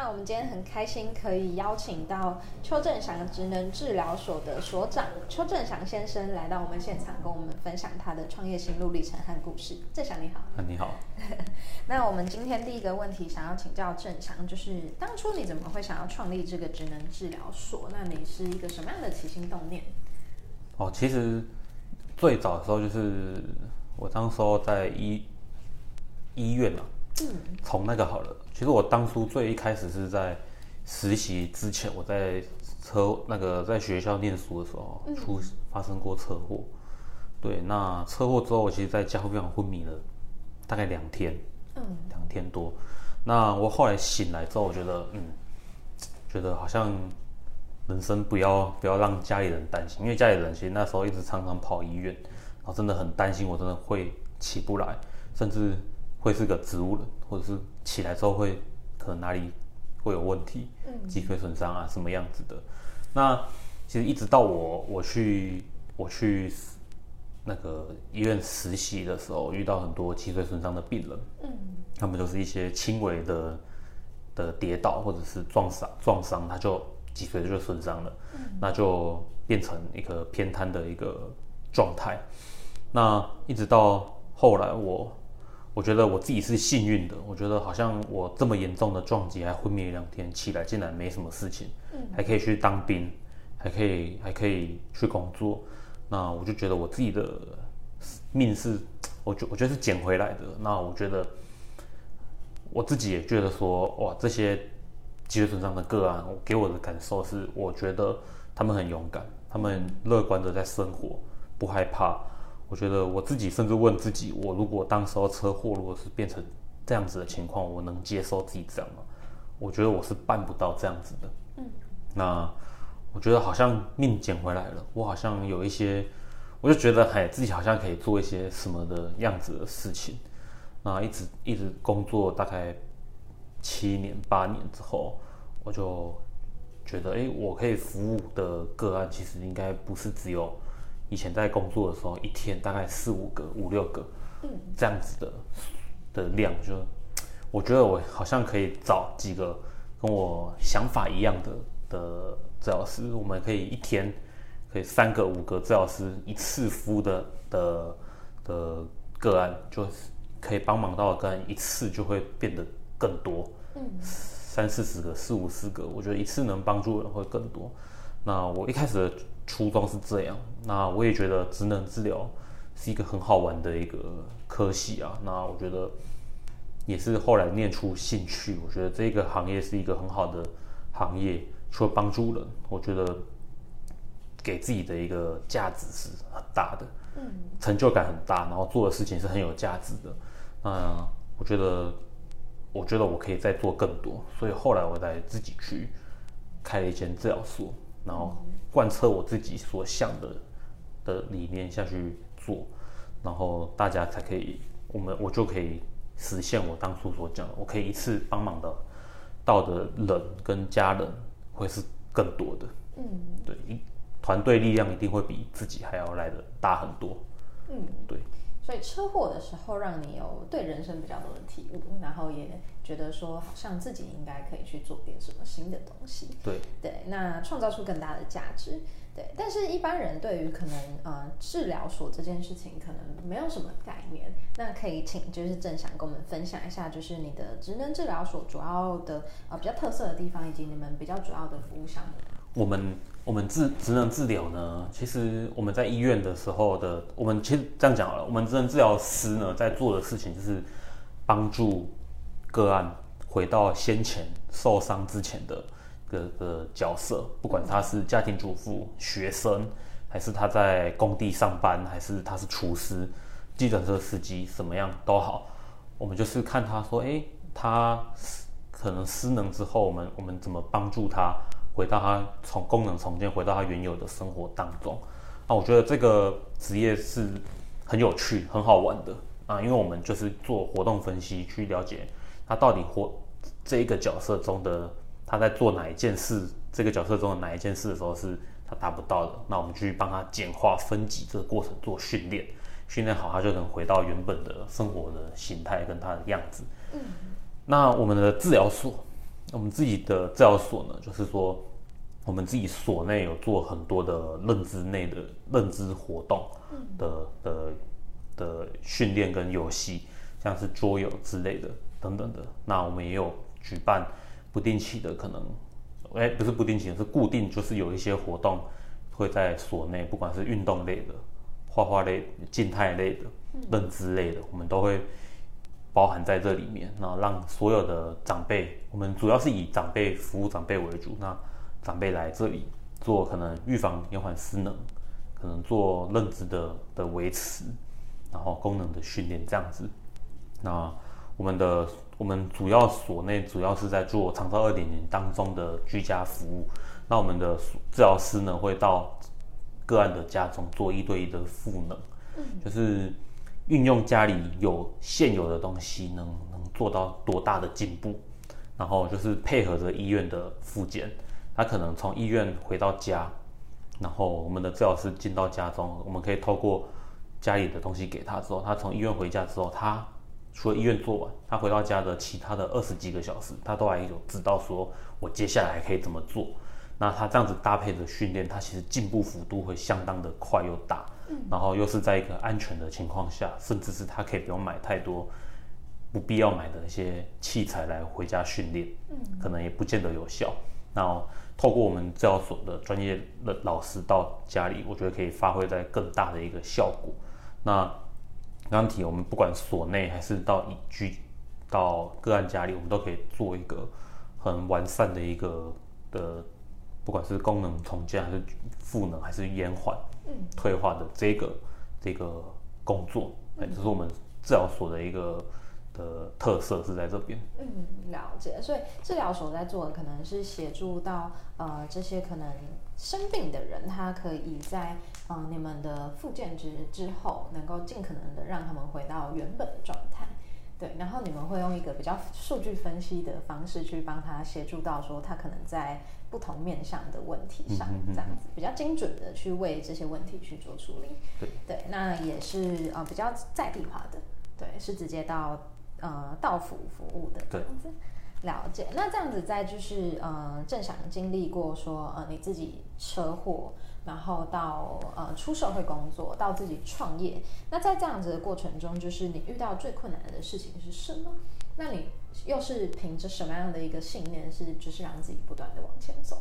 那我们今天很开心可以邀请到邱正祥职能治疗所的所长邱正祥先生来到我们现场，跟我们分享他的创业心路历程和故事。正祥你好。你好。那我们今天第一个问题想要请教正祥，就是当初你怎么会想要创立这个职能治疗所？那你是一个什么样的起心动念？哦，其实最早的时候就是我当时候在医医院啊。嗯，从那个好了。其实我当初最一开始是在实习之前，我在车那个在学校念书的时候出发生过车祸。对，那车祸之后，我其实在加护病房昏迷了大概两天，嗯，两天多。那我后来醒来之后，我觉得，嗯，觉得好像人生不要不要让家里人担心，因为家里人其实那时候一直常常跑医院，然后真的很担心我真的会起不来，甚至。会是个植物人，或者是起来之后会可能哪里会有问题，脊髓损伤啊，什么样子的？那其实一直到我我去我去那个医院实习的时候，遇到很多脊髓损伤的病人，嗯，他们就是一些轻微的的跌倒或者是撞伤撞伤，他就脊髓就损伤了，嗯，那就变成一个偏瘫的一个状态。那一直到后来我。我觉得我自己是幸运的，我觉得好像我这么严重的撞击还昏迷两天，起来竟然没什么事情，嗯，还可以去当兵，还可以还可以去工作，那我就觉得我自己的命是，我觉我觉得是捡回来的。那我觉得我自己也觉得说，哇，这些脊髓损伤的个案，我给我的感受是，我觉得他们很勇敢，他们乐观的在生活，不害怕。我觉得我自己甚至问自己：我如果当时候车祸如果是变成这样子的情况，我能接受自己这样吗？我觉得我是办不到这样子的。嗯，那我觉得好像命捡回来了，我好像有一些，我就觉得哎，自己好像可以做一些什么的样子的事情。那一直一直工作大概七年八年之后，我就觉得哎，我可以服务的个案其实应该不是只有。以前在工作的时候，一天大概四五个、五六个，嗯，这样子的的量，就我觉得我好像可以找几个跟我想法一样的的治疗师，我们可以一天可以三个、五个治疗师一次服务的的的个案，就可以帮忙到的个案一次就会变得更多，嗯，三四十个、四五十个，我觉得一次能帮助的人会更多。那我一开始的初衷是这样，那我也觉得职能治疗是一个很好玩的一个科系啊。那我觉得也是后来念出兴趣，我觉得这个行业是一个很好的行业，除了帮助人，我觉得给自己的一个价值是很大的，嗯，成就感很大，然后做的事情是很有价值的。那我觉得，我觉得我可以再做更多，所以后来我才自己去开了一间治疗所。然后贯彻我自己所想的的理念下去做，然后大家才可以，我们我就可以实现我当初所讲的，我可以一次帮忙的到的人跟家人会是更多的，嗯，对，团队力量一定会比自己还要来的大很多，嗯，对。所以车祸的时候，让你有对人生比较多的体悟，然后也觉得说，好像自己应该可以去做点什么新的东西。对对，那创造出更大的价值。对，但是一般人对于可能呃治疗所这件事情，可能没有什么概念。那可以请就是郑想跟我们分享一下，就是你的职能治疗所主要的呃比较特色的地方，以及你们比较主要的服务项目。我们我们治职能治疗呢，其实我们在医院的时候的，我们其实这样讲好了，我们职能治疗师呢在做的事情就是帮助个案回到先前受伤之前的个个角色，不管他是家庭主妇、学生，还是他在工地上班，还是他是厨师、计程车司机，什么样都好，我们就是看他说，哎，他可能失能之后，我们我们怎么帮助他？回到他从功能重建，回到他原有的生活当中，那我觉得这个职业是很有趣、很好玩的啊，因为我们就是做活动分析，去了解他到底活这一个角色中的他在做哪一件事，这个角色中的哪一件事的时候是他达不到的，那我们去帮他简化分级这个过程做训练，训练好他就能回到原本的生活的形态跟他的样子。嗯，那我们的治疗所。我们自己的治疗所呢，就是说我们自己所内有做很多的认知内的认知活动的的的训练跟游戏，像是桌游之类的等等的。那我们也有举办不定期的，可能哎不是不定期，是固定，就是有一些活动会在所内，不管是运动类的、画画类、静态类的、认知类的，我们都会。包含在这里面，那让所有的长辈，我们主要是以长辈服务长辈为主。那长辈来这里做可能预防延缓失能，可能做认知的的维持，然后功能的训练这样子。那我们的我们主要所内主要是在做长照二点零当中的居家服务。那我们的治疗师呢会到个案的家中做一对一的赋能，就是。运用家里有现有的东西能，能能做到多大的进步？然后就是配合着医院的复健，他可能从医院回到家，然后我们的治疗师进到家中，我们可以透过家里的东西给他之后，他从医院回家之后，他除了医院做完，他回到家的其他的二十几个小时，他都还有知道说我接下来还可以怎么做。那他这样子搭配的训练，他其实进步幅度会相当的快又大。然后又是在一个安全的情况下，甚至是他可以不用买太多不必要买的一些器材来回家训练，可能也不见得有效。然后透过我们治疗所的专业的老师到家里，我觉得可以发挥在更大的一个效果。那刚刚提我们不管所内还是到居到个案家里，我们都可以做一个很完善的一个的，不管是功能重建还是赋能还是延缓。退化的这个这个工作，哎，这是我们治疗所的一个的特色是在这边。嗯，了解。所以治疗所在做的可能是协助到呃这些可能生病的人，他可以在呃你们的复健之之后，能够尽可能的让他们回到原本的状态。对，然后你们会用一个比较数据分析的方式去帮他协助到说他可能在。不同面向的问题上，这样子比较精准的去为这些问题去做处理。对，对，那也是呃比较在地化的，对，是直接到呃到府服务的这样子。了解。那这样子在就是呃正想经历过说呃你自己车祸，然后到呃出社会工作，到自己创业，那在这样子的过程中，就是你遇到最困难的事情是什么？那你又是凭着什么样的一个信念，是就是让自己不断的往前走？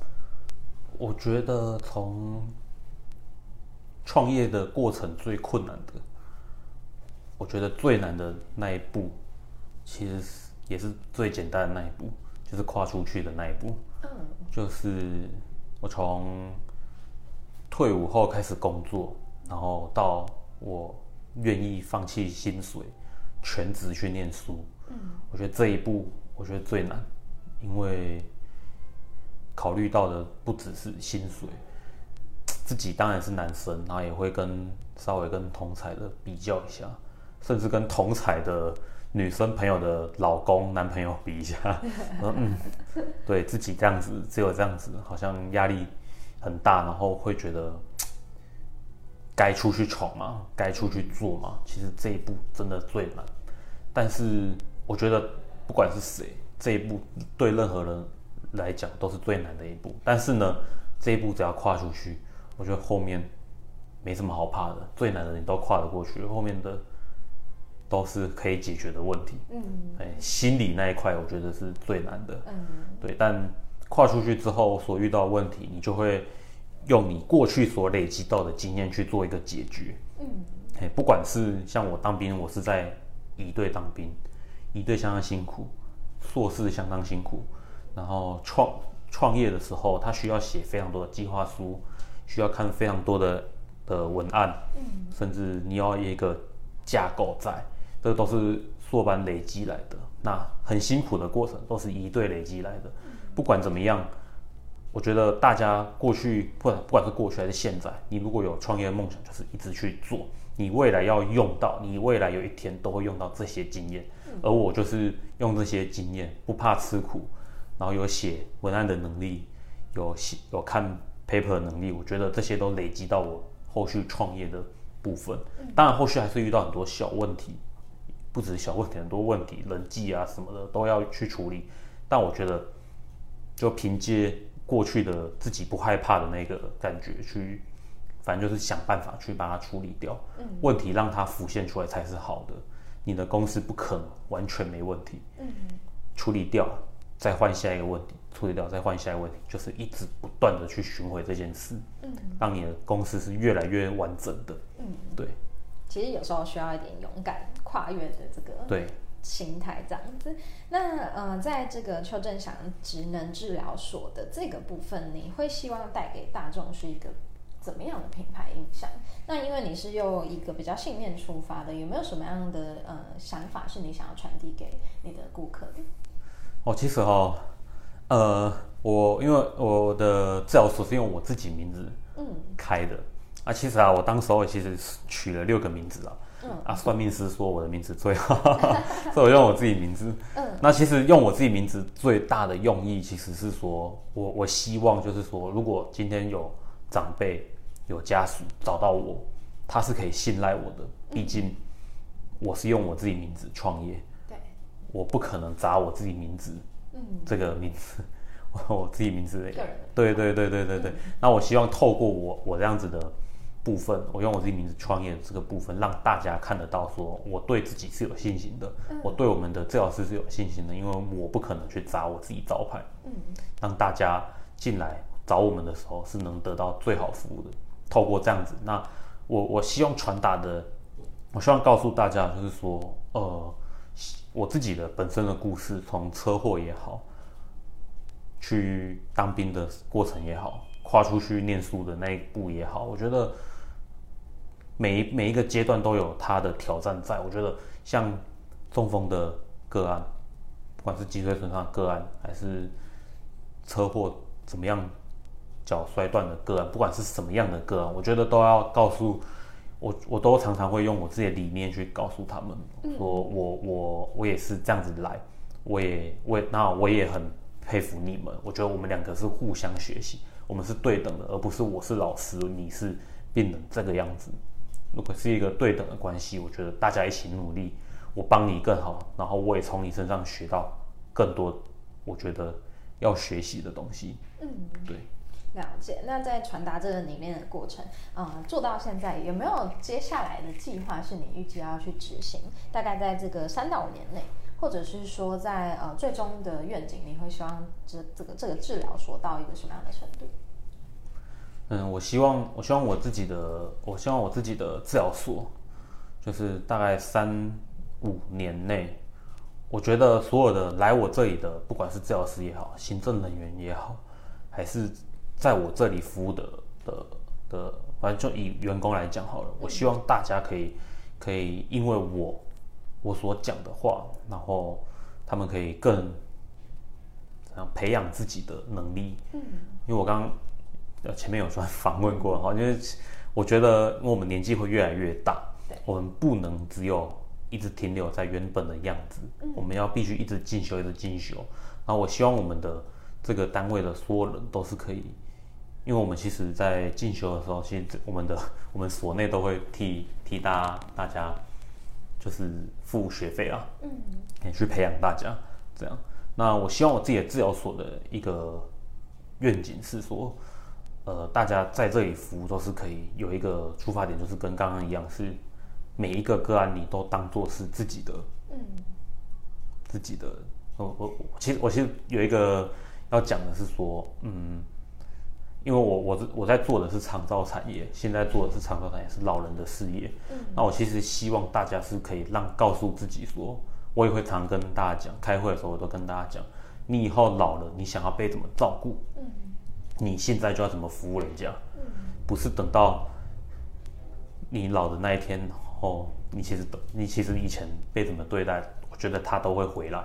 我觉得从创业的过程最困难的，我觉得最难的那一步，其实也是最简单的那一步，就是跨出去的那一步。嗯，就是我从退伍后开始工作，然后到我愿意放弃薪水，全职去念书。嗯，我觉得这一步，我觉得最难，因为考虑到的不只是薪水，自己当然是男生，然后也会跟稍微跟同侪的比较一下，甚至跟同侪的女生朋友的老公、男朋友比一下。说嗯，对自己这样子，只有这样子，好像压力很大，然后会觉得该出去闯嘛，该出去做嘛。其实这一步真的最难，但是。我觉得不管是谁，这一步对任何人来讲都是最难的一步。但是呢，这一步只要跨出去，我觉得后面没什么好怕的。最难的你都跨得过去，后面的都是可以解决的问题。嗯，哎，心理那一块我觉得是最难的。嗯，对。但跨出去之后所遇到的问题，你就会用你过去所累积到的经验去做一个解决。嗯，哎，不管是像我当兵，我是在一队当兵。一队相当辛苦，硕士相当辛苦，然后创创业的时候，他需要写非常多的计划书，需要看非常多的的文案，嗯，甚至你要一个架构在，这都是硕班累积来的，那很辛苦的过程都是一队累积来的。不管怎么样，我觉得大家过去不管不管是过去还是现在，你如果有创业梦想，就是一直去做，你未来要用到，你未来有一天都会用到这些经验。而我就是用这些经验，不怕吃苦，然后有写文案的能力，有写有看 paper 的能力，我觉得这些都累积到我后续创业的部分。当然后续还是遇到很多小问题，不只是小问题，很多问题，人际啊什么的都要去处理。但我觉得就凭借过去的自己不害怕的那个感觉去，反正就是想办法去把它处理掉。嗯，问题让它浮现出来才是好的。你的公司不可能完全没问题。嗯，处理掉，再换下一个问题，处理掉，再换下一个问题，就是一直不断的去巡回这件事。嗯，让你的公司是越来越完整的。嗯，对。其实有时候需要一点勇敢跨越的这个对心态这样子。那呃，在这个邱正祥职能治疗所的这个部分，你会希望带给大众是一个怎么样的品牌印象？那因为你是用一个比较信念出发的，有没有什么样的呃想法是你想要传递给你的顾客的？哦，其实哦，呃，我因为我的治疗所是用我自己名字嗯开的。嗯啊，其实啊，我当时候其实取了六个名字啊。嗯。啊，算命师说我的名字最好，所以我用我自己名字。嗯。那其实用我自己名字最大的用意，其实是说我我希望就是说，如果今天有长辈、有家属找到我，他是可以信赖我的。毕竟我是用我自己名字创业。对。我不可能砸我自己名字。嗯。这个名字，我自己名字。对对对对对对。那我希望透过我我这样子的。部分，我用我自己名字创业的这个部分，让大家看得到，说我对自己是有信心的，嗯、我对我们的治疗师是有信心的，因为我不可能去砸我自己招牌，嗯，让大家进来找我们的时候是能得到最好服务的。透过这样子，那我我希望传达的，我希望告诉大家，就是说，呃，我自己的本身的故事，从车祸也好，去当兵的过程也好，跨出去念书的那一步也好，我觉得。每一每一个阶段都有它的挑战在，我觉得像中风的个案，不管是脊髓损伤的个案，还是车祸怎么样脚摔断的个案，不管是什么样的个案，我觉得都要告诉我，我都常常会用我自己的理念去告诉他们，说我我我也是这样子来，我也我也那我也很佩服你们，我觉得我们两个是互相学习，我们是对等的，而不是我是老师，你是病人这个样子。如果是一个对等的关系，我觉得大家一起努力，我帮你更好，然后我也从你身上学到更多，我觉得要学习的东西。嗯，对，了解。那在传达这个理念的过程，嗯，做到现在有没有接下来的计划是你预计要去执行？大概在这个三到五年内，或者是说在呃最终的愿景，你会希望这这个这个治疗所到一个什么样的程度？嗯，我希望，我希望我自己的，我希望我自己的治疗所，就是大概三五年内，我觉得所有的来我这里的，不管是治疗师也好，行政人员也好，还是在我这里服务的的的，反正就以员工来讲好了，我希望大家可以可以因为我我所讲的话，然后他们可以更培养自己的能力。嗯，因为我刚刚。前面有说 访问过哈，因为我觉得我们年纪会越来越大，我们不能只有一直停留在原本的样子，我们要必须一直进修，一直进修。然后我希望我们的这个单位的所有人都是可以，因为我们其实，在进修的时候，其实我们的我们所内都会替替大家大家就是付学费啊，嗯，去培养大家这样。那我希望我自己的治疗所的一个愿景是说。呃，大家在这里服务都是可以有一个出发点，就是跟刚刚一样，是每一个个案你都当做是自己的，嗯，自己的。我我其实我其实有一个要讲的是说，嗯，因为我我我在做的是长照产业，现在做的是长照产业是老人的事业，嗯，那我其实希望大家是可以让告诉自己说，我也会常跟大家讲，开会的时候我都跟大家讲，你以后老了，你想要被怎么照顾，嗯。你现在就要怎么服务人家，不是等到你老的那一天，然后你其实你其实以前被怎么对待，我觉得他都会回来。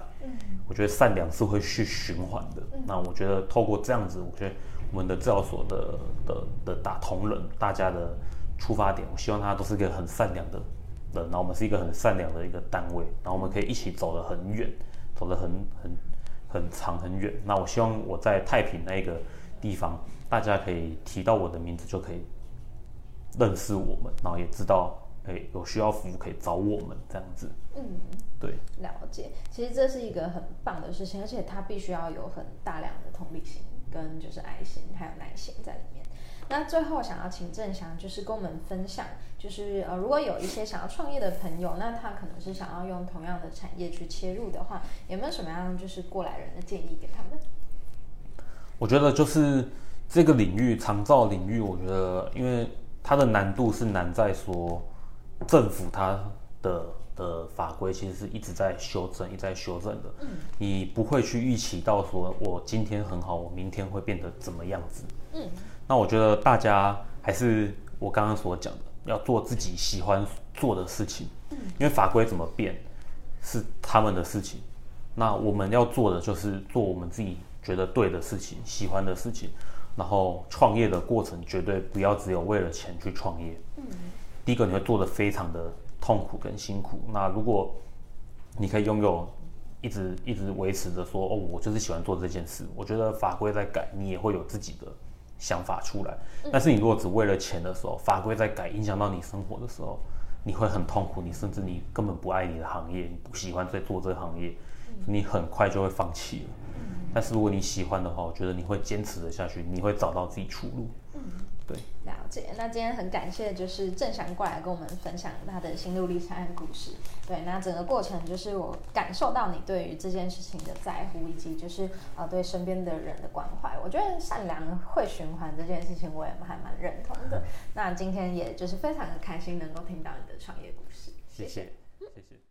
我觉得善良是会去循环的。那我觉得透过这样子，我觉得我们的治疗所的的的打同仁，大家的出发点，我希望大家都是一个很善良的人，然后我们是一个很善良的一个单位，然后我们可以一起走得很远，走得很很很长很远。那我希望我在太平那个。地方，大家可以提到我的名字，就可以认识我们，然后也知道哎、欸，有需要服务可以找我们这样子。嗯，对，了解。其实这是一个很棒的事情，而且它必须要有很大量的同理心，跟就是爱心还有耐心在里面。那最后想要请郑翔，就是跟我们分享，就是呃，如果有一些想要创业的朋友，那他可能是想要用同样的产业去切入的话，有没有什么样就是过来人的建议给他们？我觉得就是这个领域长照领域，我觉得因为它的难度是难在说政府它的的法规其实是一直在修正，一直在修正的。嗯，你不会去预期到说我今天很好，我明天会变得怎么样子。嗯。那我觉得大家还是我刚刚所讲的，要做自己喜欢做的事情。嗯因为法规怎么变是他们的事情，那我们要做的就是做我们自己觉得对的事情、喜欢的事情。然后创业的过程绝对不要只有为了钱去创业。第一个你会做得非常的痛苦跟辛苦。那如果你可以拥有一直一直维持着说哦，我就是喜欢做这件事，我觉得法规在改，你也会有自己的。想法出来，但是你如果只为了钱的时候，法规在改，影响到你生活的时候，你会很痛苦。你甚至你根本不爱你的行业，你不喜欢在做这个行业，你很快就会放弃了。但是如果你喜欢的话，我觉得你会坚持的下去，你会找到自己出路。嗯对，了解。那今天很感谢，就是郑翔过来跟我们分享他的心路历程和故事。对，那整个过程就是我感受到你对于这件事情的在乎，以及就是呃对身边的人的关怀。我觉得善良会循环这件事情，我也还蛮认同的。那今天也就是非常的开心能够听到你的创业故事。谢谢，谢谢。